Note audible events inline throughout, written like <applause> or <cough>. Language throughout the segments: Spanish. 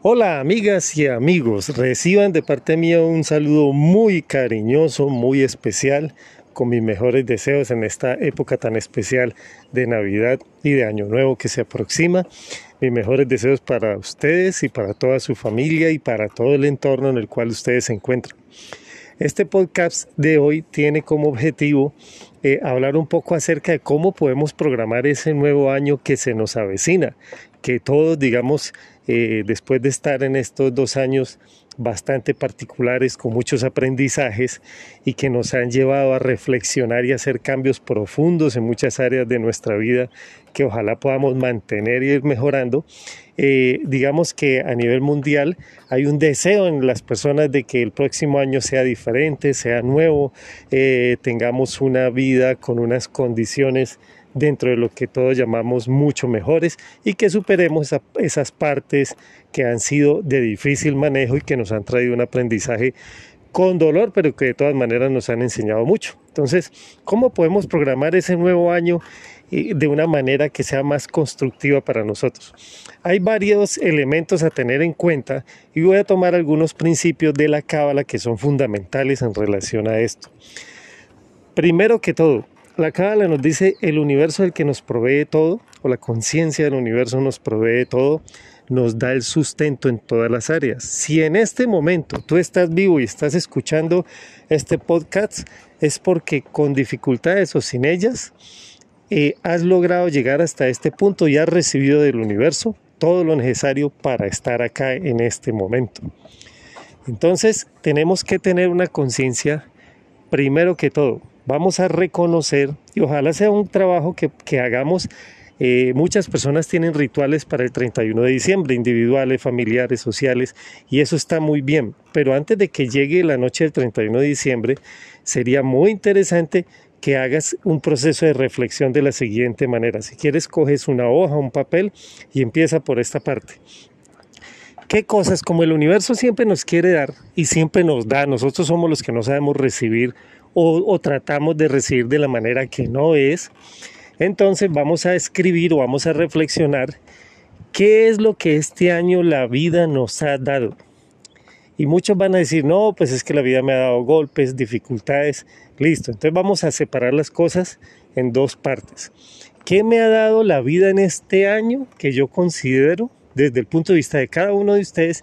Hola amigas y amigos, reciban de parte mía un saludo muy cariñoso, muy especial, con mis mejores deseos en esta época tan especial de Navidad y de Año Nuevo que se aproxima. Mis mejores deseos para ustedes y para toda su familia y para todo el entorno en el cual ustedes se encuentran. Este podcast de hoy tiene como objetivo eh, hablar un poco acerca de cómo podemos programar ese nuevo año que se nos avecina, que todos, digamos, eh, después de estar en estos dos años bastante particulares, con muchos aprendizajes y que nos han llevado a reflexionar y hacer cambios profundos en muchas áreas de nuestra vida que ojalá podamos mantener y ir mejorando. Eh, digamos que a nivel mundial hay un deseo en las personas de que el próximo año sea diferente, sea nuevo, eh, tengamos una vida con unas condiciones dentro de lo que todos llamamos mucho mejores y que superemos esas partes que han sido de difícil manejo y que nos han traído un aprendizaje con dolor, pero que de todas maneras nos han enseñado mucho. Entonces, ¿cómo podemos programar ese nuevo año eh, de una manera que sea más constructiva para nosotros? Hay varios elementos a tener en cuenta y voy a tomar algunos principios de la cábala que son fundamentales en relación a esto. Primero que todo, la Cábala nos dice el universo el que nos provee todo, o la conciencia del universo nos provee todo, nos da el sustento en todas las áreas. Si en este momento tú estás vivo y estás escuchando este podcast, es porque con dificultades o sin ellas eh, has logrado llegar hasta este punto y has recibido del universo todo lo necesario para estar acá en este momento. Entonces tenemos que tener una conciencia primero que todo vamos a reconocer, y ojalá sea un trabajo que, hagamos, eh, muchas personas tienen rituales para el 31 de diciembre, individuales, familiares, sociales, y eso está muy bien. Pero antes de que llegue la noche del 31 de diciembre, sería muy interesante que hagas un proceso de reflexión de la siguiente manera. Si quieres, coges una hoja, un papel y empieza por esta parte. ¿Qué cosas como el universo siempre nos quiere dar y siempre nos da? Nosotros somos los que no sabemos recibir o, tratamos de recibir de la manera que no es, entonces vamos a escribir o vamos a reflexionar qué es lo que este año la vida nos ha dado. Y muchos van a decir, no, pues es que la vida me ha dado golpes, dificultades, listo. Entonces vamos a separar las cosas en dos partes. ¿Qué me ha dado la vida en este año que yo considero, desde el punto de vista de cada uno de ustedes,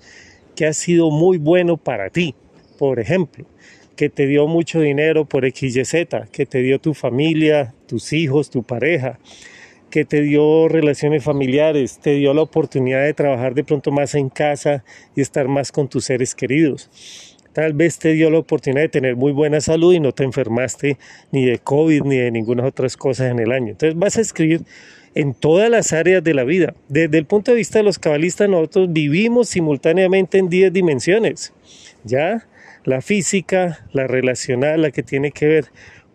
que ha sido muy bueno para ti? Por ejemplo, que te dio mucho dinero por XYZ, que te dio tu familia, tus hijos, tu pareja, que te dio relaciones familiares, te dio la oportunidad de trabajar de pronto más en casa y estar más con tus seres queridos. Tal vez te dio la oportunidad de tener muy buena salud y no te enfermaste ni de COVID ni de ninguna otras cosas en el año. Entonces vas a escribir en todas las áreas de la vida. Desde el punto de vista de los cabalistas, nosotros vivimos simultáneamente en 10 dimensiones. ¿Ya? La física, la relacional, la que tiene que ver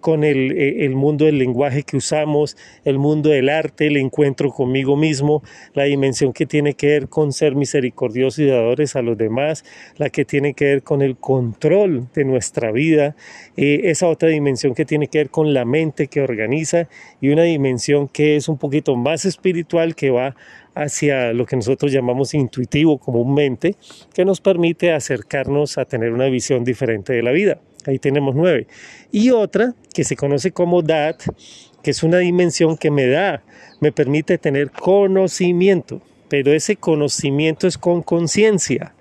con el, eh, el, mundo del lenguaje que usamos, el mundo del arte, el encuentro conmigo mismo, la dimensión que tiene que ver con ser misericordiosos y dadores a los demás, la que tiene que ver con el control de nuestra vida, eh, esa otra dimensión que tiene que ver con la mente que organiza y una dimensión que es un poquito más espiritual que va hacia lo que nosotros llamamos intuitivo comúnmente, que nos permite acercarnos a tener una visión diferente de la vida. Ahí tenemos nueve. Y otra que se conoce como DAT, que es una dimensión que me da, me permite tener conocimiento, pero ese conocimiento es con conciencia.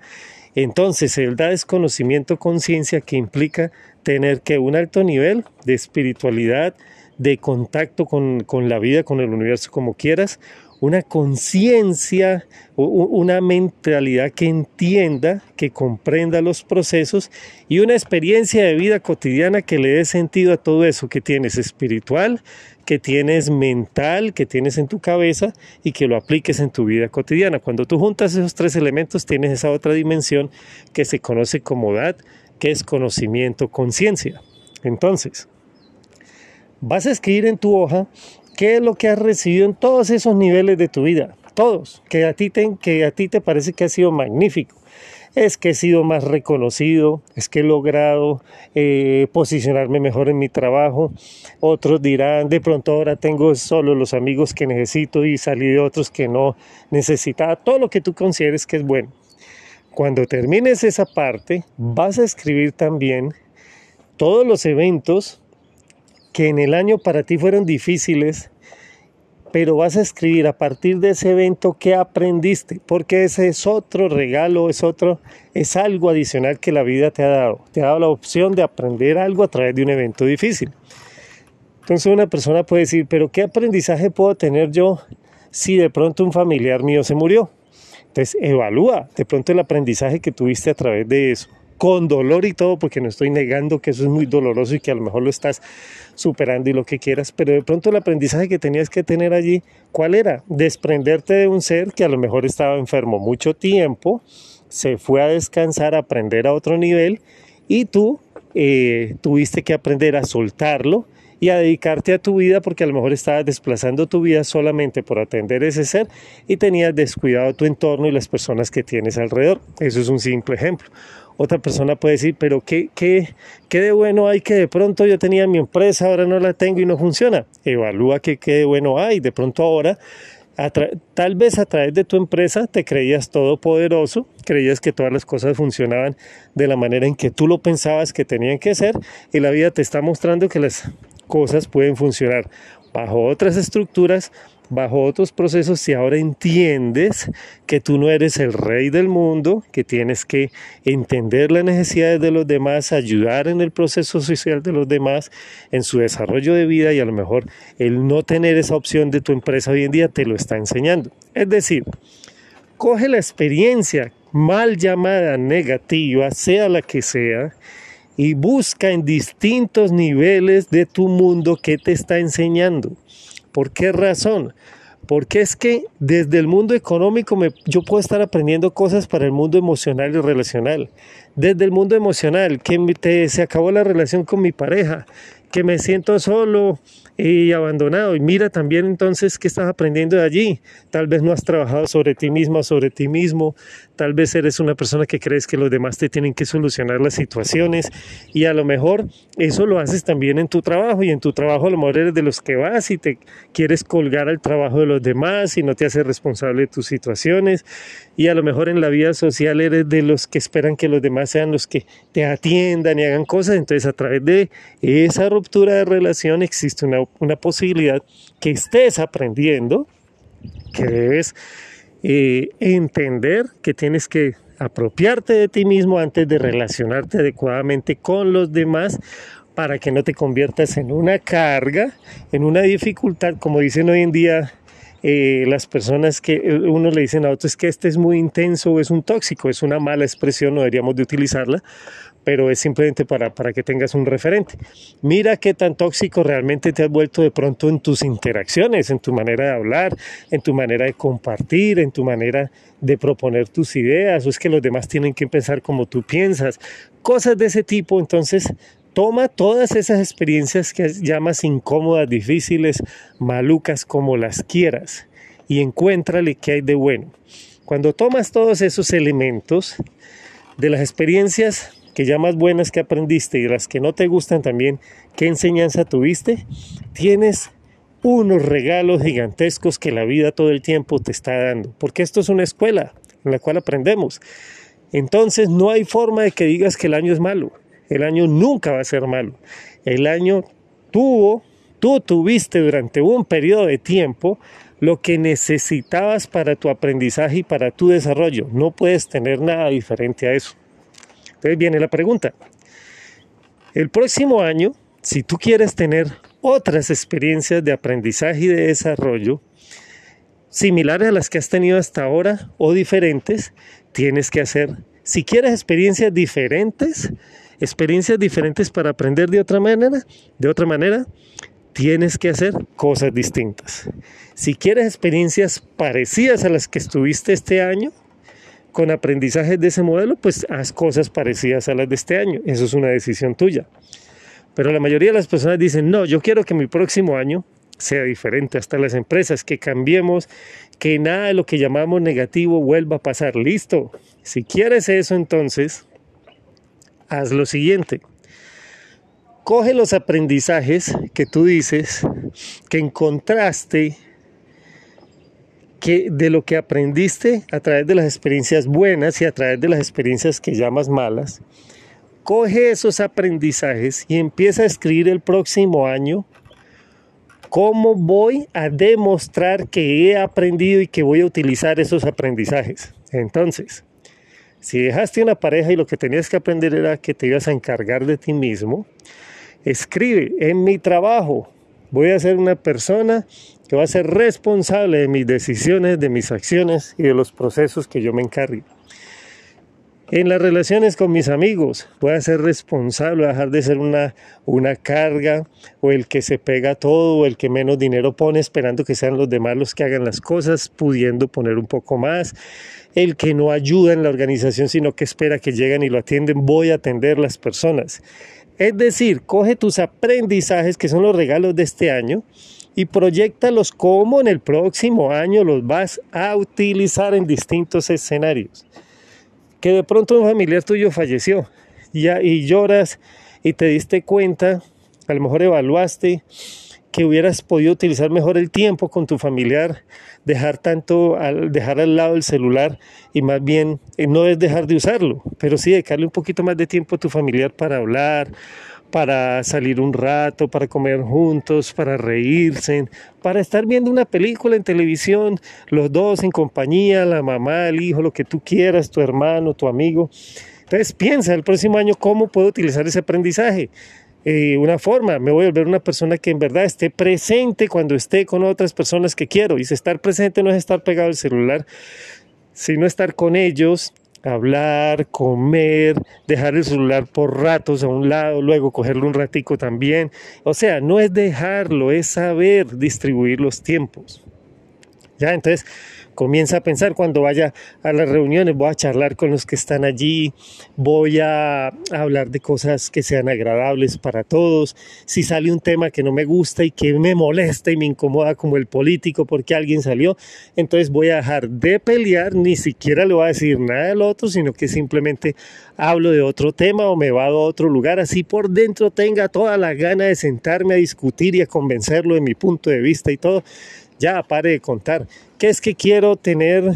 Entonces, el DAT es conocimiento conciencia que implica tener que un alto nivel de espiritualidad, de contacto con, con la vida, con el universo, como quieras, una conciencia, una mentalidad que entienda, que comprenda los procesos y una experiencia de vida cotidiana que le dé sentido a todo eso que tienes espiritual, que tienes mental, que tienes en tu cabeza y que lo apliques en tu vida cotidiana. Cuando tú juntas esos tres elementos tienes esa otra dimensión que se conoce como edad, que es conocimiento, conciencia. Entonces, vas a escribir en tu hoja ¿Qué es lo que has recibido en todos esos niveles de tu vida? Todos, que a ti te, que a ti te parece que ha sido magnífico. Es que he sido más reconocido, es que he logrado eh, posicionarme mejor en mi trabajo. Otros dirán, de pronto ahora tengo solo los amigos que necesito y salí de otros que no necesitaba. Todo lo que tú consideres que es bueno. Cuando termines esa parte, vas a escribir también todos los eventos que en el año para ti fueron difíciles, pero vas a escribir a partir de ese evento qué aprendiste, porque ese es otro regalo, es otro, es algo adicional que la vida te ha dado. Te ha dado la opción de aprender algo a través de un evento difícil. Entonces una persona puede decir, pero ¿qué aprendizaje puedo tener yo si de pronto un familiar mío se murió? Entonces evalúa de pronto el aprendizaje que tuviste a través de eso con dolor y todo, porque no estoy negando que eso es muy doloroso y que a lo mejor lo estás superando y lo que quieras, pero de pronto el aprendizaje que tenías que tener allí, ¿cuál era? Desprenderte de un ser que a lo mejor estaba enfermo mucho tiempo, se fue a descansar, a aprender a otro nivel y tú eh, tuviste que aprender a soltarlo y a dedicarte a tu vida porque a lo mejor estabas desplazando tu vida solamente por atender ese ser y tenías descuidado tu entorno y las personas que tienes alrededor. Eso es un simple ejemplo. Otra persona puede decir, pero ¿qué, qué, qué de bueno hay que de pronto yo tenía mi empresa, ahora no la tengo y no funciona? Evalúa qué, qué de bueno hay. De pronto ahora tal vez a través de tu empresa te creías todopoderoso, creías que todas las cosas funcionaban de la manera en que tú lo pensabas que tenían que ser y la vida te está mostrando que las cosas pueden funcionar bajo otras estructuras, bajo otros procesos si ahora entiendes que tú no eres el rey del mundo, que tienes que entender las necesidades de los demás, ayudar en el proceso social de los demás, en su desarrollo de vida y a lo mejor el no tener esa opción de tu empresa hoy en día te lo está enseñando. Es decir, coge la experiencia mal llamada negativa, sea la que sea, y busca en distintos niveles de tu mundo qué te está enseñando. ¿Por qué razón? Porque es que desde el mundo económico me, yo puedo estar aprendiendo cosas para el mundo emocional y relacional. Desde el mundo emocional, que se acabó la relación con mi pareja, que me siento solo, y abandonado. Y mira también entonces qué estás aprendiendo de allí. Tal vez no has trabajado sobre ti mismo, sobre ti mismo. Tal vez eres una persona que crees que los demás te tienen que solucionar las situaciones. Y a lo mejor eso lo haces también en tu trabajo. Y en tu trabajo a lo mejor eres de los que vas y te quieres colgar al trabajo de los demás y no te haces responsable de tus situaciones. Y a lo mejor en la vida social eres de los que esperan que los demás sean los que te atiendan y hagan cosas. Entonces a través de esa ruptura de relación existe una una posibilidad que estés aprendiendo, que debes eh, entender que tienes que apropiarte de ti mismo antes de relacionarte adecuadamente con los demás para que no te conviertas en una carga, en una dificultad, como dicen hoy en día eh, las personas que eh, uno le dicen a otros que este es muy intenso o es un tóxico, es una mala expresión, no deberíamos de utilizarla, pero es simplemente para, para que tengas un referente. Mira qué tan tóxico realmente te has vuelto de pronto en tus interacciones, en tu manera de hablar, en tu manera de compartir, en tu manera de proponer tus ideas, o es que los demás tienen que pensar como tú piensas, cosas de ese tipo. Entonces, toma todas esas experiencias que llamas incómodas, difíciles, malucas, como las quieras, y encuéntrale qué hay de bueno. Cuando tomas todos esos elementos de las experiencias que ya más buenas que aprendiste y las que no te gustan también, qué enseñanza tuviste, tienes unos regalos gigantescos que la vida todo el tiempo te está dando, porque esto es una escuela en la cual aprendemos. Entonces no hay forma de que digas que el año es malo. El año nunca va a ser malo. El año tuvo, tú tuviste durante un periodo de tiempo lo que necesitabas para tu aprendizaje y para tu desarrollo. No puedes tener nada diferente a eso. Entonces viene la pregunta. El próximo año, si tú quieres tener otras experiencias de aprendizaje y de desarrollo, similares a las que has tenido hasta ahora o diferentes, tienes que hacer, si quieres experiencias diferentes, experiencias diferentes para aprender de otra manera, de otra manera, tienes que hacer cosas distintas. Si quieres experiencias parecidas a las que estuviste este año, con aprendizajes de ese modelo, pues haz cosas parecidas a las de este año. Eso es una decisión tuya. Pero la mayoría de las personas dicen, no, yo quiero que mi próximo año sea diferente, hasta las empresas, que cambiemos, que nada de lo que llamamos negativo vuelva a pasar. Listo. Si quieres eso, entonces, haz lo siguiente. Coge los aprendizajes que tú dices que encontraste que de lo que aprendiste a través de las experiencias buenas y a través de las experiencias que llamas malas, coge esos aprendizajes y empieza a escribir el próximo año cómo voy a demostrar que he aprendido y que voy a utilizar esos aprendizajes. Entonces, si dejaste una pareja y lo que tenías que aprender era que te ibas a encargar de ti mismo, escribe en mi trabajo. Voy a ser una persona que va a ser responsable de mis decisiones, de mis acciones y de los procesos que yo me encargue. En las relaciones con mis amigos, voy a ser responsable, a dejar de ser una, una carga o el que se pega todo o el que menos dinero pone esperando que sean los demás los que hagan las cosas, pudiendo poner un poco más. El que no ayuda en la organización, sino que espera que lleguen y lo atienden, voy a atender las personas. Es decir, coge tus aprendizajes, que son los regalos de este año, y proyectalos como en el próximo año los vas a utilizar en distintos escenarios. Que de pronto un familiar tuyo falleció ya, y lloras y te diste cuenta, a lo mejor evaluaste que hubieras podido utilizar mejor el tiempo con tu familiar, dejar tanto, al, dejar al lado el celular y más bien eh, no es dejar de usarlo, pero sí dedicarle un poquito más de tiempo a tu familiar para hablar, para salir un rato, para comer juntos, para reírse, para estar viendo una película en televisión, los dos en compañía, la mamá, el hijo, lo que tú quieras, tu hermano, tu amigo. Entonces piensa el próximo año cómo puedo utilizar ese aprendizaje. Eh, una forma, me voy a volver una persona que en verdad esté presente cuando esté con otras personas que quiero. Y si estar presente no es estar pegado al celular, sino estar con ellos, hablar, comer, dejar el celular por ratos a un lado, luego cogerlo un ratico también. O sea, no es dejarlo, es saber distribuir los tiempos. Ya, entonces comienza a pensar cuando vaya a las reuniones, voy a charlar con los que están allí, voy a hablar de cosas que sean agradables para todos. Si sale un tema que no me gusta y que me molesta y me incomoda como el político porque alguien salió, entonces voy a dejar de pelear, ni siquiera le voy a decir nada del otro, sino que simplemente hablo de otro tema o me va a otro lugar, así por dentro tenga toda la gana de sentarme a discutir y a convencerlo de mi punto de vista y todo ya pare de contar. ¿Qué es que quiero tener?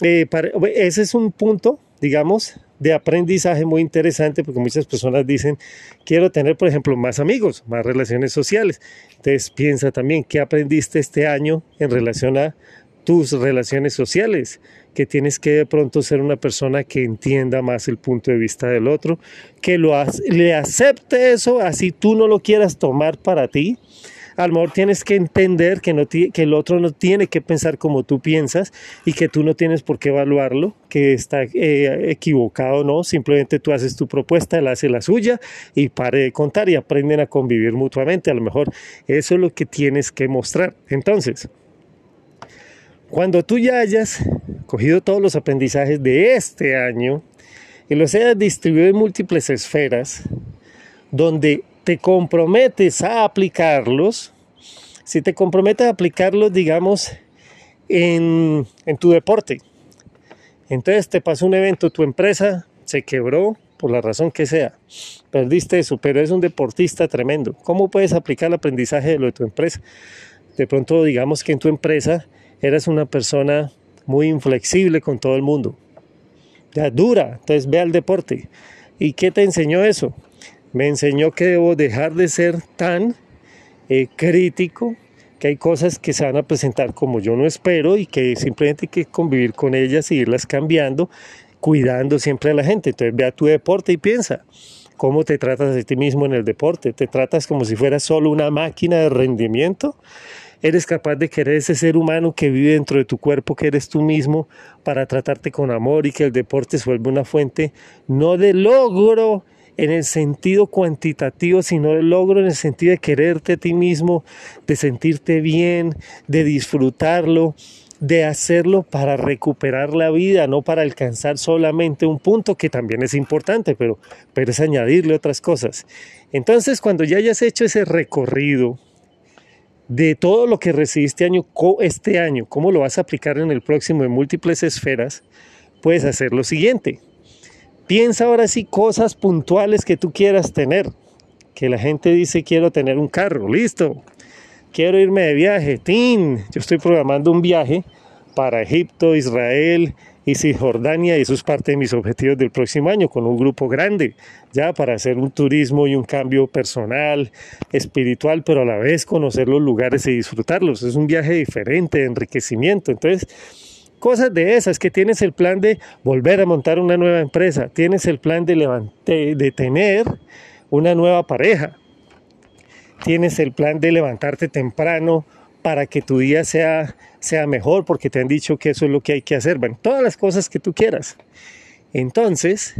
Eh, ese es un punto, digamos, de aprendizaje muy interesante porque muchas personas dicen, quiero tener, por ejemplo, más amigos, más relaciones sociales. Entonces piensa también, ¿qué aprendiste este año en relación a tus relaciones sociales? Que tienes que de pronto ser una persona que entienda más el punto de vista del otro, que lo le acepte eso, así tú no lo quieras tomar para ti a lo mejor tienes que entender que, no que el otro no tiene que pensar como tú piensas y que tú no tienes por qué evaluarlo, que está eh, equivocado no, simplemente tú haces tu propuesta, él hace la suya y pare de contar y aprenden a convivir mutuamente. A lo mejor eso es lo que tienes que mostrar. Entonces, cuando tú ya hayas cogido todos los aprendizajes de este año y los hayas distribuido en múltiples esferas, donde te comprometes a aplicarlos, si te comprometes a aplicarlos, digamos, en, tu deporte, entonces te pasó un evento, tu empresa se quebró por la razón que sea, perdiste eso, pero es un deportista tremendo. ¿Cómo puedes aplicar el aprendizaje de lo de tu empresa? De pronto, digamos que en tu empresa eres una persona muy inflexible con todo el mundo, ya dura, entonces ve al deporte. ¿Y qué te enseñó eso? Me enseñó que debo dejar de ser tan eh, crítico, que hay cosas que se van a presentar como yo no espero y que simplemente hay que convivir con ellas y irlas cambiando, cuidando siempre a la gente. Entonces ve a tu deporte y piensa, ¿cómo te tratas a ti mismo en el deporte? ¿Te tratas como si fueras solo una máquina de rendimiento? ¿Eres capaz de querer ese ser humano que vive dentro de tu cuerpo, que eres tú mismo, para tratarte con amor y que el deporte se vuelva una fuente no de logro, en el sentido cuantitativo, sino el logro en el sentido de quererte a ti mismo, de sentirte bien, de disfrutarlo, de hacerlo para recuperar la vida, no para alcanzar solamente un punto que también es importante, pero, pero es añadirle otras cosas. Entonces, cuando ya hayas hecho ese recorrido de todo lo que recibiste año, este año, cómo lo vas a aplicar en el próximo en múltiples esferas, puedes hacer lo siguiente. Piensa ahora sí cosas puntuales que tú quieras tener. Que la gente dice quiero tener un carro, listo. Quiero irme de viaje, tin. Yo estoy programando un viaje para Egipto, Israel y Cisjordania y eso es parte de mis objetivos del próximo año con un grupo grande, ya para hacer un turismo y un cambio personal, espiritual, pero a la vez conocer los lugares y disfrutarlos. Es un viaje diferente de enriquecimiento. Entonces, cosas de esas, que tienes el plan de volver a montar una nueva empresa, tienes el plan de, de tener una nueva pareja, tienes el plan de levantarte temprano para que tu día sea, sea mejor, porque te han dicho que eso es lo que hay que hacer. Bueno, todas las cosas que tú quieras. Entonces,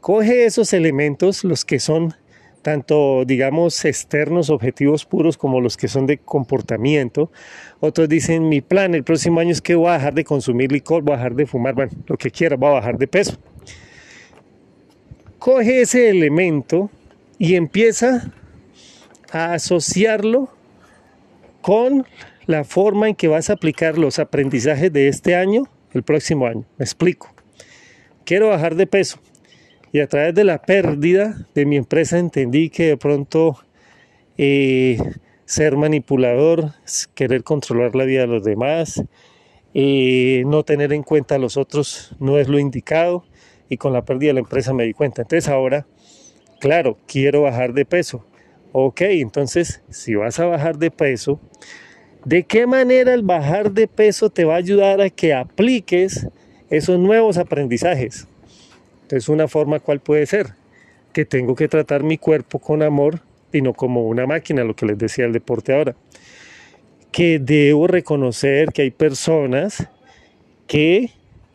coge esos elementos, los que son tanto, digamos, externos, objetivos puros, como los que son de comportamiento. Otros dicen, mi plan el próximo año es que voy a dejar de consumir licor, voy a dejar de fumar, bueno, lo que quiera, voy a bajar de peso. Coge ese elemento y empieza a asociarlo con la forma en que vas a aplicar los aprendizajes de este año el próximo año. Me explico. Quiero bajar de peso y a través de la pérdida de mi empresa entendí que de pronto eh, ser manipulador, querer controlar la vida de los demás, eh, no tener en cuenta a los otros no es lo indicado y con la pérdida de la empresa me di cuenta. Entonces ahora, claro, quiero bajar de peso Ok, entonces si vas a bajar de peso, ¿de qué manera el bajar de peso te va a ayudar a que apliques esos nuevos aprendizajes? Entonces una forma cuál puede ser que tengo que tratar mi cuerpo con amor y no como una máquina, lo que les decía el deporte ahora. Que debo reconocer que hay personas que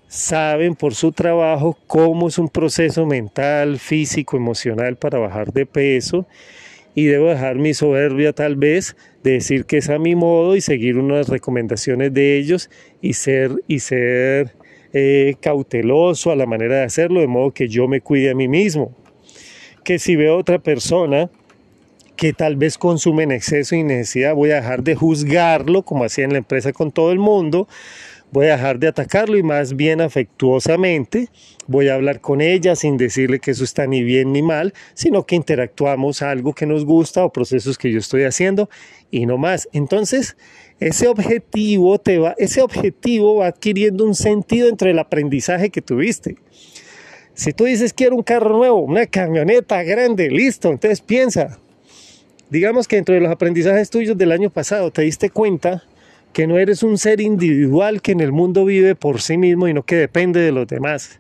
saben por su trabajo cómo es un proceso mental, físico, emocional para bajar de peso y debo dejar mi soberbia tal vez de decir que es a mi modo y seguir unas recomendaciones de ellos y ser, y ser eh, cauteloso a la manera de hacerlo, de modo que yo me cuide a mí mismo. Que si veo otra persona que tal vez consume en exceso y necesidad, voy a dejar de juzgarlo como hacía en la empresa con todo el mundo, voy a dejar de atacarlo y más bien afectuosamente voy a hablar con ella sin decirle que eso está ni bien ni mal, sino que interactuamos algo que nos gusta o procesos que yo estoy haciendo y no más. Entonces, ese objetivo te va ese objetivo va adquiriendo un sentido entre el aprendizaje que tuviste. Si tú dices quiero un carro nuevo, una camioneta grande, listo, entonces piensa. Digamos que dentro de los aprendizajes tuyos del año pasado te diste cuenta que no eres un ser individual que en el mundo vive por sí mismo y no que depende de los demás.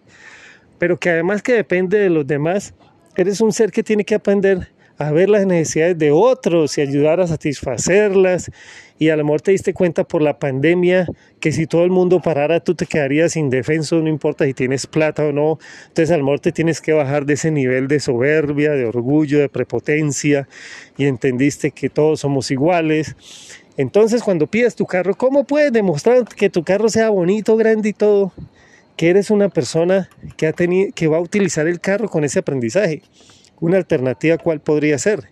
Pero que además que depende de los demás, eres un ser que tiene que aprender a ver las necesidades de otros y ayudar a satisfacerlas. Y a lo mejor te diste cuenta por la pandemia que si todo el mundo parara, tú te quedarías indefenso, no importa si tienes plata o no. Entonces a lo mejor te tienes que bajar de ese nivel de soberbia, de orgullo, de prepotencia y entendiste que todos somos iguales entonces, cuando pidas tu carro, ¿cómo puedes demostrar que tu carro sea bonito, grande y todo? Que eres una persona que, ha que va a utilizar el carro con ese aprendizaje. Una alternativa, ¿cuál podría ser?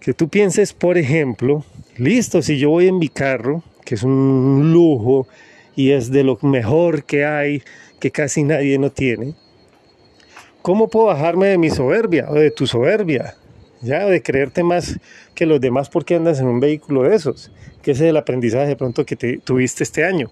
Que tú pienses, por ejemplo, listo, si yo voy en mi carro, que es un lujo y es de lo mejor que hay, que casi nadie no tiene, ¿cómo puedo bajarme de mi soberbia o de tu soberbia? ya de creerte más que los demás porque andas en un vehículo de esos, que ese es el aprendizaje de pronto que te, tuviste este año.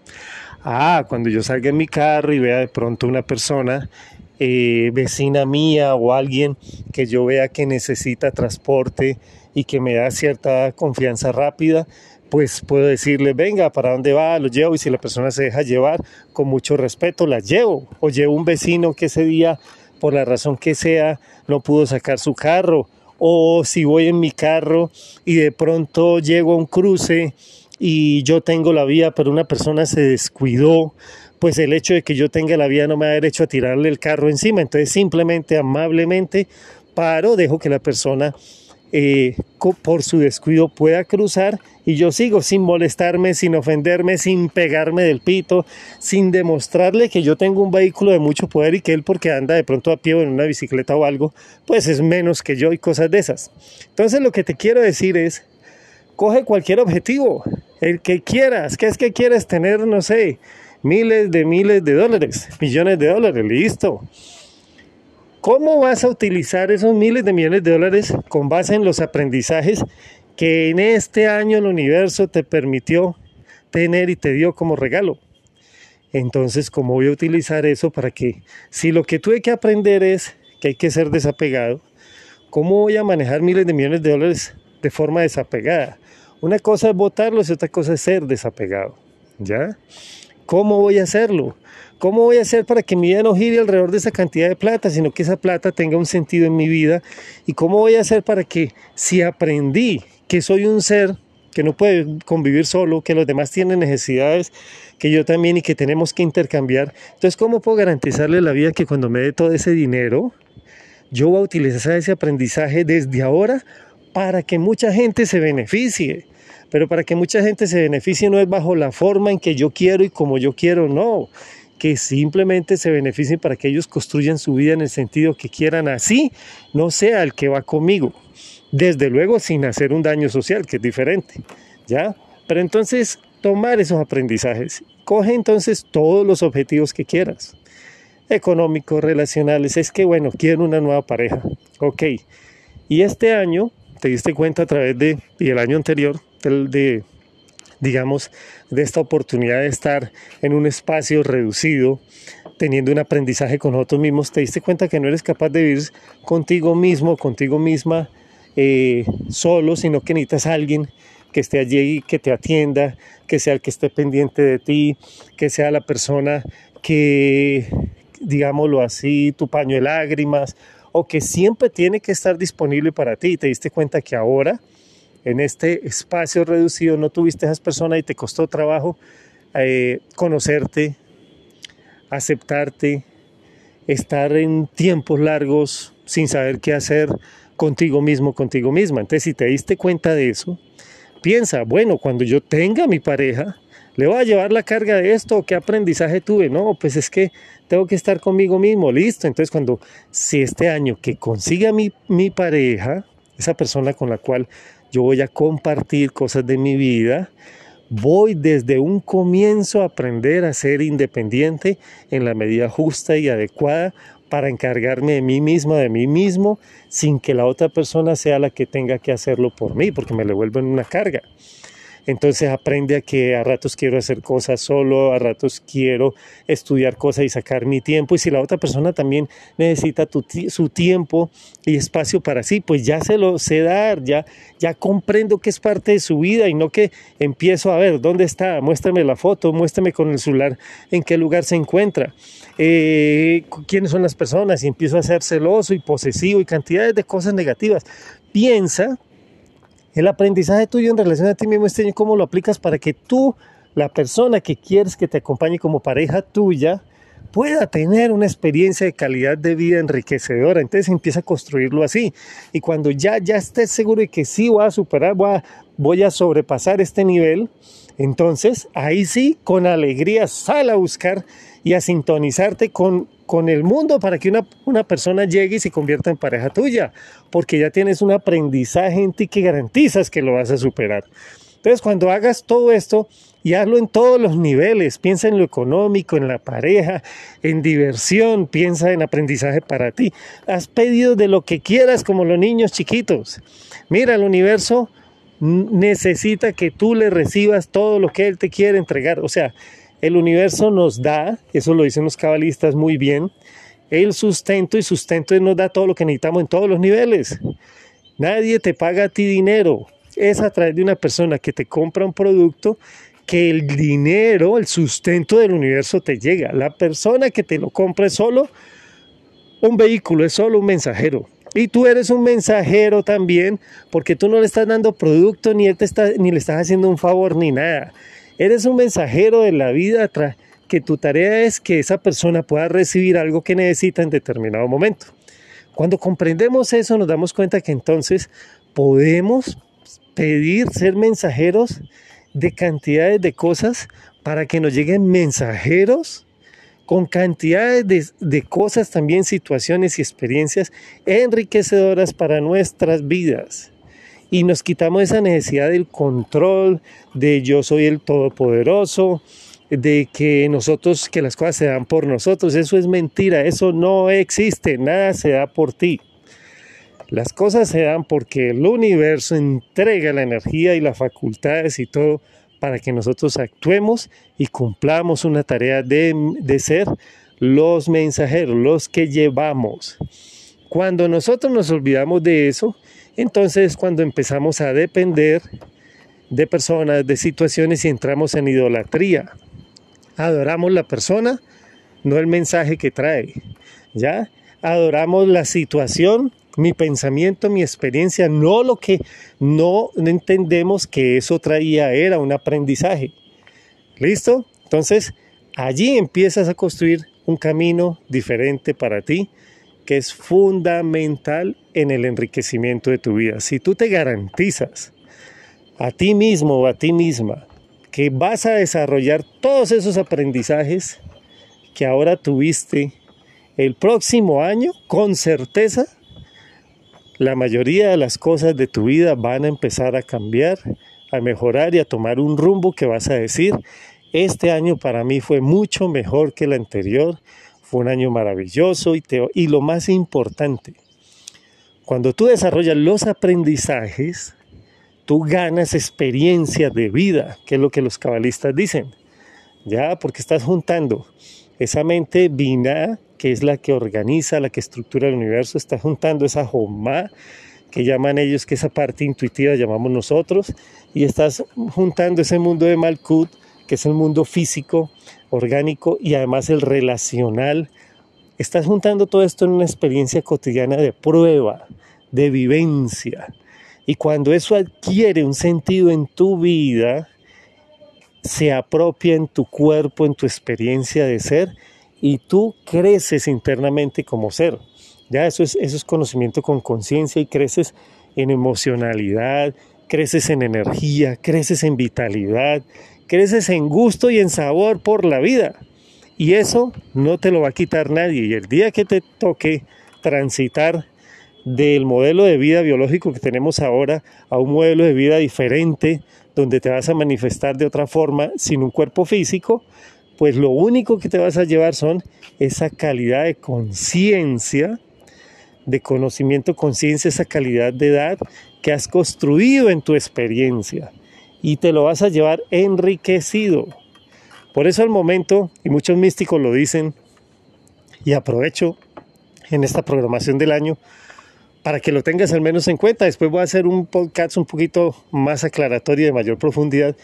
Ah, cuando yo salga en mi carro y vea de pronto una persona eh, vecina mía o alguien que yo vea que necesita transporte y que me da cierta confianza rápida, pues puedo decirle, venga, ¿para dónde va? Lo llevo y si la persona se deja llevar, con mucho respeto la llevo. O llevo un vecino que ese día, por la razón que sea, no pudo sacar su carro o si voy en mi carro y de pronto llego a un cruce y yo tengo la vía, pero una persona se descuidó, pues el hecho de que yo tenga la vía no me da derecho a tirarle el carro encima. Entonces simplemente, amablemente, paro, dejo que la persona eh, por su descuido pueda cruzar y yo sigo sin molestarme, sin ofenderme, sin pegarme del pito, sin demostrarle que yo tengo un vehículo de mucho poder y que él porque anda de pronto a pie o en una bicicleta o algo, pues es menos que yo y cosas de esas. Entonces lo que te quiero decir es, coge cualquier objetivo, el que quieras, que es que quieres tener, no sé, miles de miles de dólares, millones de dólares, listo ¿Cómo vas a utilizar esos miles de millones de dólares con base en los aprendizajes que en este año el universo te permitió tener y te dio como regalo? Entonces, ¿cómo voy a utilizar eso para que, si lo que tuve que aprender es que hay que ser desapegado, ¿cómo voy a manejar miles de millones de dólares de forma desapegada? Una cosa es votarlos y otra cosa es ser desapegado, ¿ya? ¿Cómo voy a hacerlo? ¿Cómo voy a hacer para que mi vida no gire alrededor de esa cantidad de plata, sino que esa plata tenga un sentido en mi vida? ¿Y cómo voy a hacer para que si aprendí que soy un ser que no puede convivir solo, que los demás tienen necesidades, que yo también y que tenemos que intercambiar. Entonces, ¿cómo puedo garantizarle la vida que cuando me dé todo ese dinero, yo voy a utilizar ese aprendizaje desde ahora para que mucha gente se beneficie? Pero para que mucha gente se beneficie no es bajo la forma en que yo quiero y como yo quiero, no. Que simplemente se beneficien para que ellos construyan su vida en el sentido que quieran así, no sea el que va conmigo. Desde luego sin hacer un daño social, que es diferente, ¿ya? Pero entonces tomar esos aprendizajes, coge entonces todos los objetivos que quieras, económicos, relacionales, es que bueno, quiero una nueva pareja, ok, y este año te diste cuenta a través de, y el año anterior, de, digamos, de esta oportunidad de estar en un espacio reducido, teniendo un aprendizaje con nosotros mismos, te diste cuenta que no eres capaz de vivir contigo mismo, contigo misma, eh, solo, sino que necesitas a alguien que esté allí, que te atienda, que sea el que esté pendiente de ti, que sea la persona que, digámoslo así, tu paño de lágrimas, o que siempre tiene que estar disponible para ti. Te diste cuenta que ahora, en este espacio reducido, no tuviste a esas personas y te costó trabajo eh, conocerte, aceptarte, estar en tiempos largos sin saber qué hacer, contigo mismo, contigo misma. Entonces, si te diste cuenta de eso, piensa, bueno, cuando yo tenga mi pareja, ¿le voy a llevar la carga de esto? ¿Qué aprendizaje tuve? No, pues es que tengo que estar conmigo mismo, listo. Entonces, cuando, si este año que consiga mi, mi pareja, esa persona con la cual yo voy a compartir cosas de mi vida, voy desde un comienzo a aprender a ser independiente en la medida justa y adecuada para encargarme de mí mismo, de mí mismo, sin que la otra persona sea la que tenga que hacerlo por mí, porque me le vuelven una carga. Entonces aprende a que a ratos quiero hacer cosas solo, a ratos quiero estudiar cosas y sacar mi tiempo. Y si la otra persona también necesita su tiempo y espacio para sí, pues ya se lo sé dar, ya, ya comprendo que es parte de su vida y no que empiezo a ver dónde está, muéstrame la foto, muéstrame con el celular en qué lugar se encuentra, eh, quiénes son las personas y empiezo a ser celoso y posesivo y cantidades de cosas negativas. Piensa el aprendizaje tuyo en relación a ti mismo este año, cómo lo aplicas para que tú, la persona que quieres que te acompañe como pareja tuya, pueda tener una experiencia de calidad de vida enriquecedora. Entonces empieza a construirlo así. Y cuando ya, ya estés seguro de que sí voy a superar, voy a, voy a sobrepasar este nivel, entonces ahí sí, con alegría, sal a buscar y a sintonizarte con con el mundo para que una, una, persona llegue y se convierta en pareja tuya, porque ya tienes un aprendizaje en ti que garantizas que lo vas a superar. Entonces, cuando hagas todo esto y hazlo en todos los niveles, piensa en lo económico, en la pareja, en diversión, piensa en aprendizaje para ti. Has pedido de lo que quieras como los niños chiquitos. Mira, el universo necesita que tú le recibas todo lo que él te quiere entregar. O sea, el universo nos da, eso lo dicen los cabalistas muy bien, el sustento y sustento nos da todo lo que necesitamos en todos los niveles. Nadie te paga a ti dinero. Es a través de una persona que te compra un producto que el dinero, el sustento del universo te llega. La persona que te lo compra es solo un vehículo, es solo un mensajero. Y tú eres un mensajero también porque tú no le estás dando producto ni, él te está, ni le estás haciendo un favor ni nada. Eres un mensajero de la vida que tu tarea es que esa persona pueda recibir algo que necesita en determinado momento. Cuando comprendemos eso nos damos cuenta que entonces podemos pedir ser mensajeros de cantidades de cosas para que nos lleguen mensajeros con cantidades de, de, cosas, también situaciones y experiencias enriquecedoras para nuestras vidas y nos quitamos esa necesidad del control, de yo soy el todopoderoso, de que nosotros, que las cosas se dan por nosotros. Eso es mentira, eso no existe, nada se da por ti. Las cosas se dan porque el universo entrega la energía y las facultades y todo para que nosotros actuemos y cumplamos una tarea de, de ser los mensajeros, los que llevamos. Cuando nosotros nos olvidamos de eso, entonces cuando empezamos a depender de personas, de situaciones y entramos en idolatría. Adoramos la persona, no el mensaje que trae. ¿Ya? Adoramos la situación, mi pensamiento, mi experiencia, no lo que no entendemos que eso traía era un aprendizaje. ¿Listo? Entonces, allí empiezas a construir un camino diferente para ti que es fundamental en el enriquecimiento de tu vida. Si tú te garantizas a ti mismo o a ti misma que vas a desarrollar todos esos aprendizajes que ahora tuviste el próximo año, con certeza, la mayoría de las cosas de tu vida van a empezar a cambiar, a mejorar y a tomar un rumbo que vas a decir, este año para mí fue mucho mejor que el anterior, fue un año maravilloso y, y lo más importante, cuando tú desarrollas los aprendizajes, tú ganas experiencia de vida, que es lo que los cabalistas dicen, ya, porque estás juntando esa mente bina, que es la que organiza, la que estructura el universo, estás juntando esa jomá, que llaman ellos, que esa parte intuitiva llamamos nosotros, y estás juntando ese mundo de Malkut, que es el mundo físico, orgánico y además el relacional. Estás juntando todo esto en una experiencia cotidiana de prueba, de vivencia. Y cuando eso adquiere un sentido en tu vida, se apropia en tu cuerpo, en tu experiencia de ser, y tú creces internamente como ser. Ya eso es, eso es conocimiento con conciencia y creces en emocionalidad, creces en energía, creces en vitalidad, creces en gusto y en sabor por la vida. Y eso no te lo va a quitar nadie. Y el día que te toque transitar del modelo de vida biológico que tenemos ahora a un modelo de vida diferente, donde te vas a manifestar de otra forma sin un cuerpo físico, pues lo único que te vas a llevar son esa calidad de conciencia, de conocimiento, conciencia, esa calidad de edad que has construido en tu experiencia y te lo vas a llevar enriquecido. Por eso al momento, y muchos místicos lo dicen, y aprovecho en esta programación del año para que lo tengas al menos en cuenta. Después voy a hacer un podcast un poquito más aclaratorio de mayor profundidad,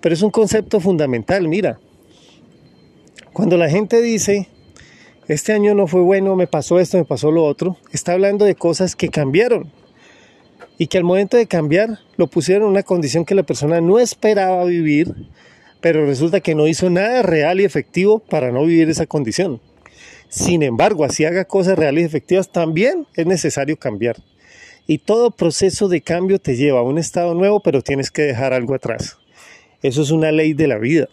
pero es un concepto fundamental. Mira, cuando la gente dice, este año no fue bueno, me pasó esto, me pasó lo otro, está hablando de cosas que cambiaron y que al momento de cambiar lo pusieron en una condición que la persona no esperaba vivir, pero resulta que no hizo nada real y efectivo para no vivir esa condición. Sin embargo, así haga cosas reales y efectivas, también es necesario cambiar. Y todo proceso de cambio te lleva a un estado nuevo, pero tienes que dejar algo atrás. Eso es una ley de la vida.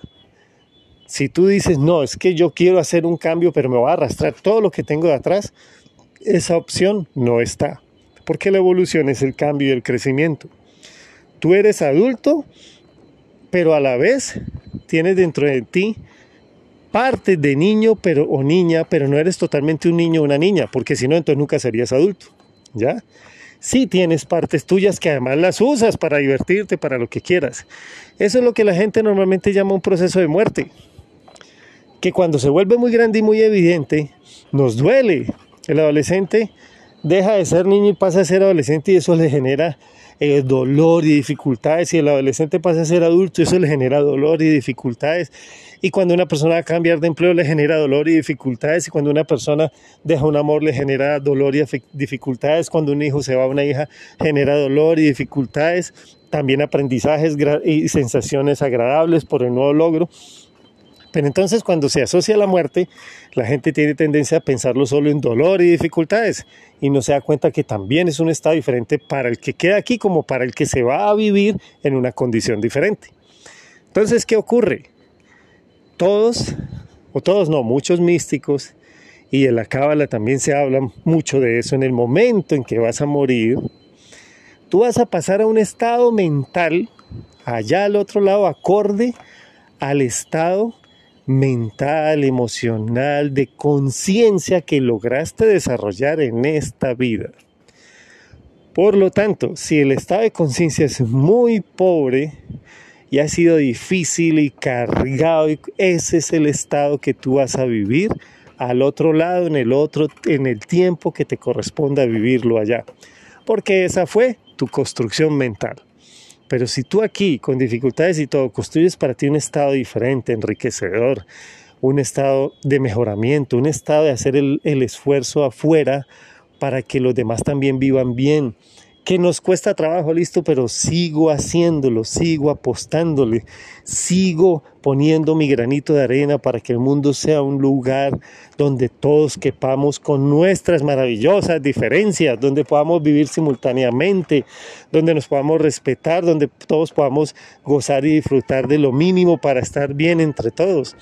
Si tú dices, no, es que yo quiero hacer un cambio, pero me voy a arrastrar todo lo que tengo de atrás, esa opción no está porque la evolución es el cambio y el crecimiento. Tú eres adulto, pero a la vez tienes dentro de ti parte de niño pero, o niña, pero no eres totalmente un niño o una niña, porque si no, entonces nunca serías adulto. ¿Ya? Sí tienes partes tuyas que además las usas para divertirte, para lo que quieras. Eso es lo que la gente normalmente llama un proceso de muerte. Que cuando se vuelve muy grande y muy evidente, nos duele. El adolescente deja de ser niño y pasa a ser adolescente y eso le genera eh, dolor y dificultades. Y el adolescente pasa a ser adulto, eso le genera dolor y dificultades. Y cuando una persona va a cambiar de empleo le genera dolor y dificultades. Y cuando una persona deja un amor le genera dolor y dificultades. Cuando un hijo se va a una hija genera dolor y dificultades. También aprendizajes y sensaciones agradables por el nuevo logro. Pero entonces cuando se asocia a la muerte, la gente tiene tendencia a pensarlo solo en dolor y dificultades y no se da cuenta que también es un estado diferente para el que queda aquí como para el que se va a vivir en una condición diferente. Entonces, ¿qué ocurre? Todos, o todos no, muchos místicos, y en la cábala también se habla mucho de eso, en el momento en que vas a morir, tú vas a pasar a un estado mental allá al otro lado acorde al estado mental, emocional, de conciencia que lograste desarrollar en esta vida. Por lo tanto, si el estado de conciencia es muy pobre y ha sido difícil y cargado. ese es el estado que tú vas a vivir al otro lado, en el otro, en el tiempo que te corresponda vivirlo allá. Porque esa fue tu construcción mental. Pero si tú aquí, con dificultades y todo, construyes para ti un estado diferente, enriquecedor, un estado de mejoramiento, un estado de hacer el, el esfuerzo afuera para que los demás también vivan bien, que nos cuesta trabajo, listo, pero sigo haciéndolo, sigo apostándole, sigo poniendo mi granito de arena para que el mundo sea un lugar donde todos quepamos con nuestras maravillosas diferencias, donde podamos vivir simultáneamente, donde nos podamos respetar, donde todos podamos gozar y disfrutar de lo mínimo para estar bien entre todos.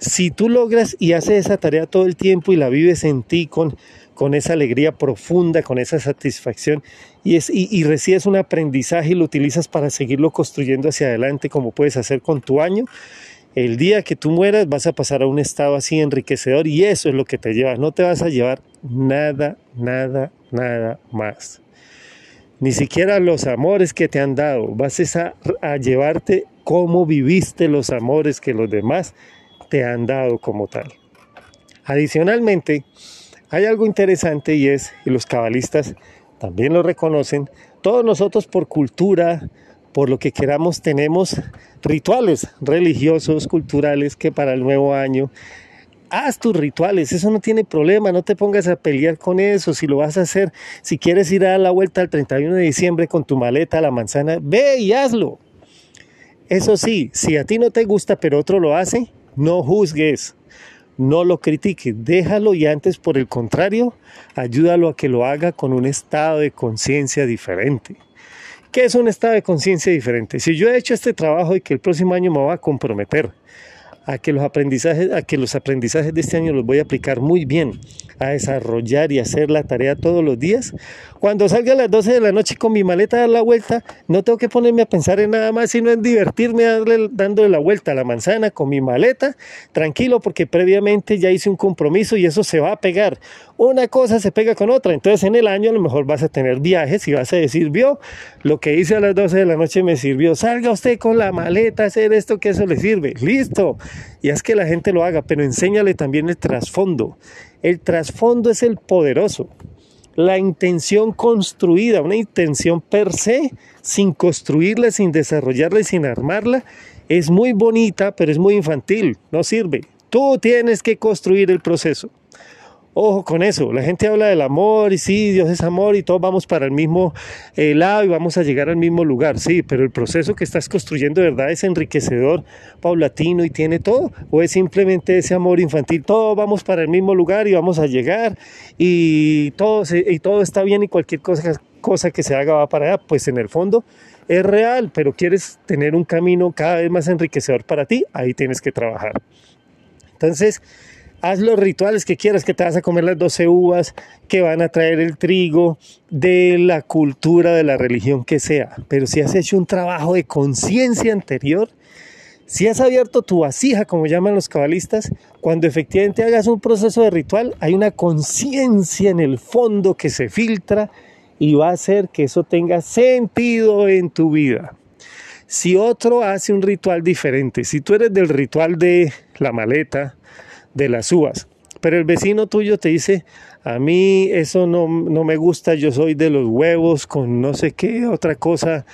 Si tú logras y haces esa tarea todo el tiempo y la vives en ti con con esa alegría profunda, con esa satisfacción y, es, y, recibes un aprendizaje y lo utilizas para seguirlo construyendo hacia adelante como puedes hacer con tu año. El día que tú mueras vas a pasar a un estado así enriquecedor y eso es lo que te llevas. No te vas a llevar nada, nada, nada más. Ni siquiera los amores que te han dado. Vas a, a llevarte cómo viviste los amores que los demás te han dado como tal. Adicionalmente, hay algo interesante y es, y los cabalistas también lo reconocen, todos nosotros por cultura, por lo que queramos, tenemos rituales religiosos, culturales, que para el nuevo año, haz tus rituales, eso no tiene problema, no te pongas a pelear con eso, si lo vas a hacer, si quieres ir a dar la vuelta al 31 de diciembre con tu maleta la manzana, ve y hazlo. Eso sí, si a ti no te gusta pero otro lo hace, no juzgues, no lo critique, déjalo y antes por el contrario, ayúdalo a que lo haga con un estado de conciencia diferente. ¿Qué es un estado de conciencia diferente? Si yo he hecho este trabajo y que el próximo año me voy a comprometer a que los aprendizajes, a que los aprendizajes de este año los voy a aplicar muy bien, a desarrollar y hacer la tarea todos los días. Cuando salga a las 12 de la noche con mi maleta a dar la vuelta, no tengo que ponerme a pensar en nada más, sino en divertirme darle, dándole la vuelta a la manzana con mi maleta, tranquilo, porque previamente ya hice un compromiso y eso se va a pegar. Una cosa se pega con otra, entonces en el año a lo mejor vas a tener viajes y vas a decir, vio, lo que hice a las 12 de la noche me sirvió, salga usted con la maleta a hacer esto que eso le sirve, listo. Y es que la gente lo haga, pero enséñale también el trasfondo. El trasfondo es el poderoso. La intención construida, una intención per se, sin construirla, sin desarrollarla y sin armarla, es muy bonita, pero es muy infantil, no sirve. Tú tienes que construir el proceso. Ojo con eso, la gente habla del amor y sí, Dios es amor y todos vamos para el mismo eh, lado y vamos a llegar al mismo lugar, sí, pero el proceso que estás construyendo verdad es enriquecedor, paulatino y tiene todo, o es simplemente ese amor infantil, todos vamos para el mismo lugar y vamos a llegar y todo, y todo está bien y cualquier cosa, cosa que se haga va para allá, pues en el fondo es real, pero quieres tener un camino cada vez más enriquecedor para ti, ahí tienes que trabajar. Entonces, Haz los rituales que quieras, que te vas a comer las 12 uvas, que van a traer el trigo, de la cultura, de la religión que sea. Pero si has hecho un trabajo de conciencia anterior, si has abierto tu vasija, como llaman los cabalistas, cuando efectivamente hagas un proceso de ritual, hay una conciencia en el fondo que se filtra y va a hacer que eso tenga sentido en tu vida. Si otro hace un ritual diferente, si tú eres del ritual de la maleta, de las uvas. Pero el vecino tuyo te dice, a mí eso no, me gusta, yo soy de los huevos con no sé qué otra cosa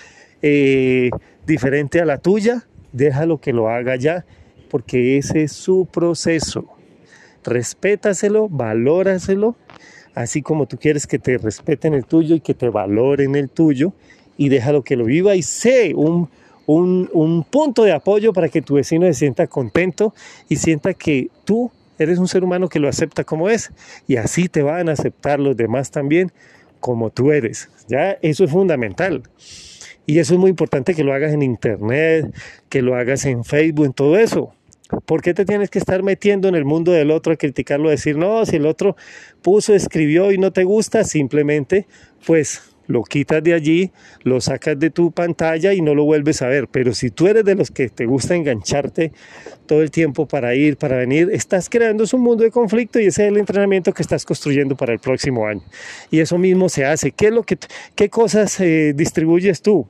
eh, diferente a la tuya, déjalo que lo haga ya, porque ese es su proceso. Respétaselo, valóraselo, así como tú quieres que te respeten el tuyo y que te valoren el tuyo, y déjalo que lo viva y sé un, un, un punto de apoyo para que tu vecino se sienta contento y sienta que tú eres un ser humano que lo acepta como es y así te van a aceptar los demás también como tú eres. Ya eso es fundamental. Y eso es muy importante que lo hagas en internet, que lo hagas en Facebook, en todo eso. ¿Por qué te tienes que estar metiendo en el mundo del otro a criticarlo, a decir, no, si el otro puso, escribió y no te gusta, simplemente, pues lo quitas de allí, lo sacas de tu pantalla y no lo vuelves a ver. Pero si tú eres de los que te gusta engancharte todo el tiempo para ir, para venir, estás creando un mundo de conflicto y ese es el entrenamiento que estás construyendo para el próximo año. Y eso mismo se hace. ¿Qué, lo que, qué cosas eh, distribuyes tú?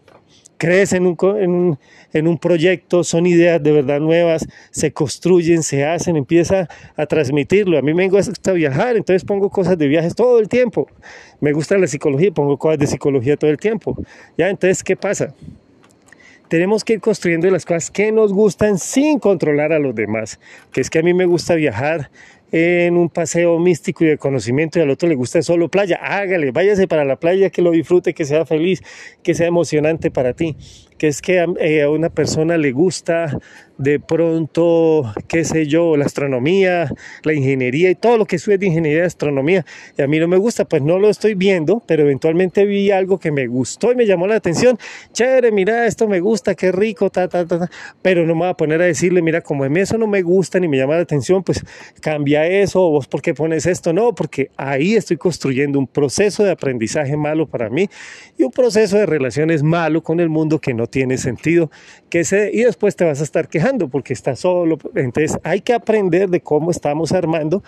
Crees en un, en, un, proyecto, son ideas de verdad nuevas, se construyen, se hacen, empieza a transmitirlo. A mí me gusta viajar, entonces pongo cosas de viajes todo el tiempo. Me gusta la psicología, pongo cosas de psicología todo el tiempo. Ya, entonces, ¿qué pasa? tenemos que ir construyendo las cosas que nos gustan sin controlar a los demás. Que es que a mí me gusta viajar en un paseo místico y de conocimiento y al otro le gusta solo playa. Hágale, váyase para la playa, que lo disfrute, que sea feliz, que sea emocionante para ti. Que es que a, eh, a una persona le gusta de pronto, qué sé yo, la astronomía, la ingeniería y todo lo que sube de ingeniería y astronomía. Y a mí no me gusta, pues no lo estoy viendo, pero eventualmente vi algo que me gustó y me llamó la atención. Chévere, mira, esto me gusta, qué rico, ta, ta, ta, ta. Pero no me voy a poner a decirle, mira, como a mí eso no me gusta ni me llama la atención, pues cambia eso, o vos por qué pones esto. No, porque ahí estoy construyendo un proceso de aprendizaje malo para mí y un proceso de relaciones malo con el mundo que no tiene sentido. Que se, y después te vas a estar quejando porque está solo. Entonces hay que aprender de cómo estamos armando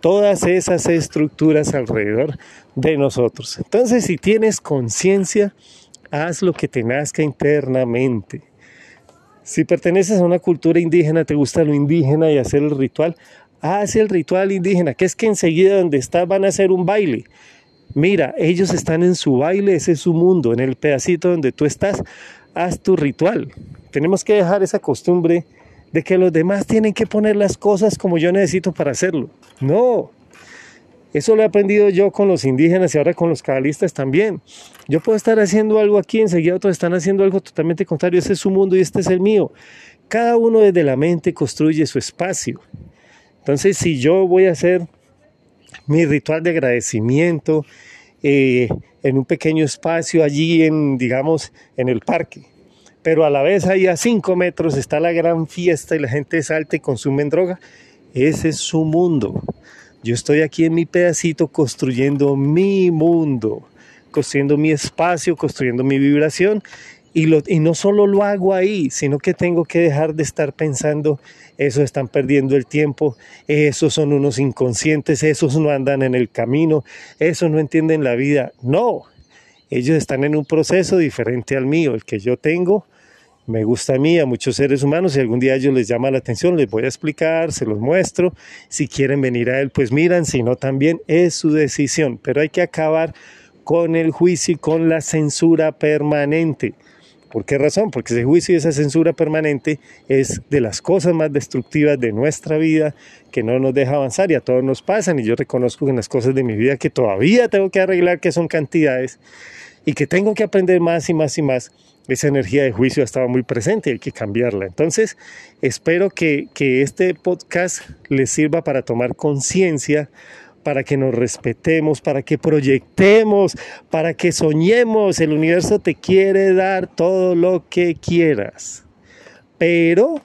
todas esas estructuras alrededor de nosotros. Entonces si tienes conciencia, haz lo que te nazca internamente. Si perteneces a una cultura indígena, te gusta lo indígena y hacer el ritual, haz el ritual indígena, que es que enseguida donde estás van a hacer un baile. Mira, ellos están en su baile, ese es su mundo, en el pedacito donde tú estás, haz tu ritual. Tenemos que dejar esa costumbre de que los demás tienen que poner las cosas como yo necesito para hacerlo. No, eso lo he aprendido yo con los indígenas y ahora con los cabalistas también. Yo puedo estar haciendo algo aquí, enseguida otros están haciendo algo totalmente contrario. Ese es su mundo y este es el mío. Cada uno desde la mente construye su espacio. Entonces, si yo voy a hacer mi ritual de agradecimiento eh, en un pequeño espacio allí en, digamos, en el parque, pero a la vez ahí a cinco metros está la gran fiesta y la gente salta y consume droga. Ese es su mundo. Yo estoy aquí en mi pedacito construyendo mi mundo, construyendo mi espacio, construyendo mi vibración. Y, lo, y no solo lo hago ahí, sino que tengo que dejar de estar pensando, esos están perdiendo el tiempo, esos son unos inconscientes, esos no andan en el camino, esos no entienden la vida. No, ellos están en un proceso diferente al mío, el que yo tengo. Me gusta a mí, a muchos seres humanos, si algún día ellos les llama la atención, les voy a explicar, se los muestro. Si quieren venir a él, pues miran, si no, también es su decisión. Pero hay que acabar con el juicio y con la censura permanente. ¿Por qué razón? Porque ese juicio y esa censura permanente es de las cosas más destructivas de nuestra vida que no nos deja avanzar y a todos nos pasan y yo reconozco que en las cosas de mi vida que todavía tengo que arreglar que son cantidades y que tengo que aprender más y más y más, esa energía de juicio estaba muy presente y hay que cambiarla. Entonces, espero que, que este podcast les sirva para tomar conciencia, para que nos respetemos, para que proyectemos, para que soñemos. El universo te quiere dar todo lo que quieras. Pero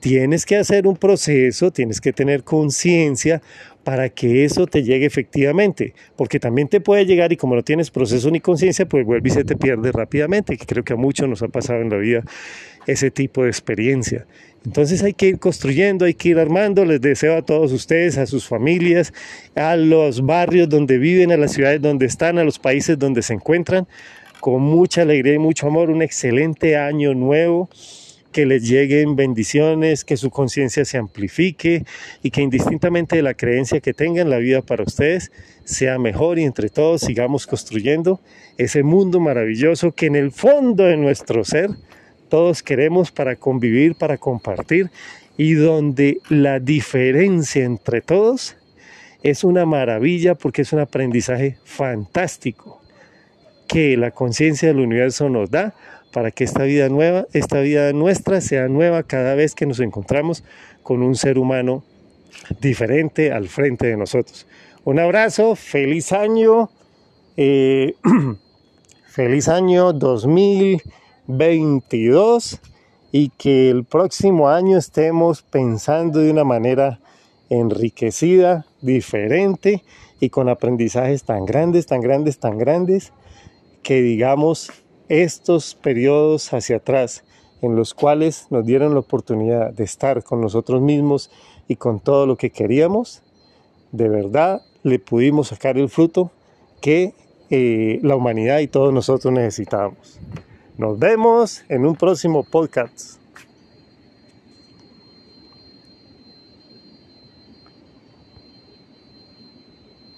tienes que hacer un proceso, tienes que tener conciencia para que eso te llegue efectivamente, porque también te puede llegar y como no tienes proceso ni conciencia, pues vuelve y se te pierde rápidamente, que creo que a muchos nos ha pasado en la vida ese tipo de experiencia. Entonces hay que ir construyendo, hay que ir armando. Les deseo a todos ustedes, a sus familias, a los barrios donde viven, a las ciudades donde están, a los países donde se encuentran, con mucha alegría y mucho amor, un excelente año nuevo que les lleguen bendiciones, que su conciencia se amplifique y que indistintamente de la creencia que tengan, la vida para ustedes sea mejor y entre todos sigamos construyendo ese mundo maravilloso que en el fondo de nuestro ser todos queremos para convivir, para compartir y donde la diferencia entre todos es una maravilla porque es un aprendizaje fantástico que la conciencia del universo nos da para que esta vida nueva, esta vida nuestra sea nueva cada vez que nos encontramos con un ser humano diferente al frente de nosotros. Un abrazo, feliz año, eh, <clears throat> feliz año 2022 y que el próximo año estemos pensando de una manera enriquecida, diferente y con aprendizajes tan grandes, tan grandes, tan grandes que digamos estos periodos hacia atrás en los cuales nos dieron la oportunidad de estar con nosotros mismos y con todo lo que queríamos, de verdad le pudimos sacar el fruto que eh, la humanidad y todos nosotros necesitábamos. Nos vemos en un próximo podcast.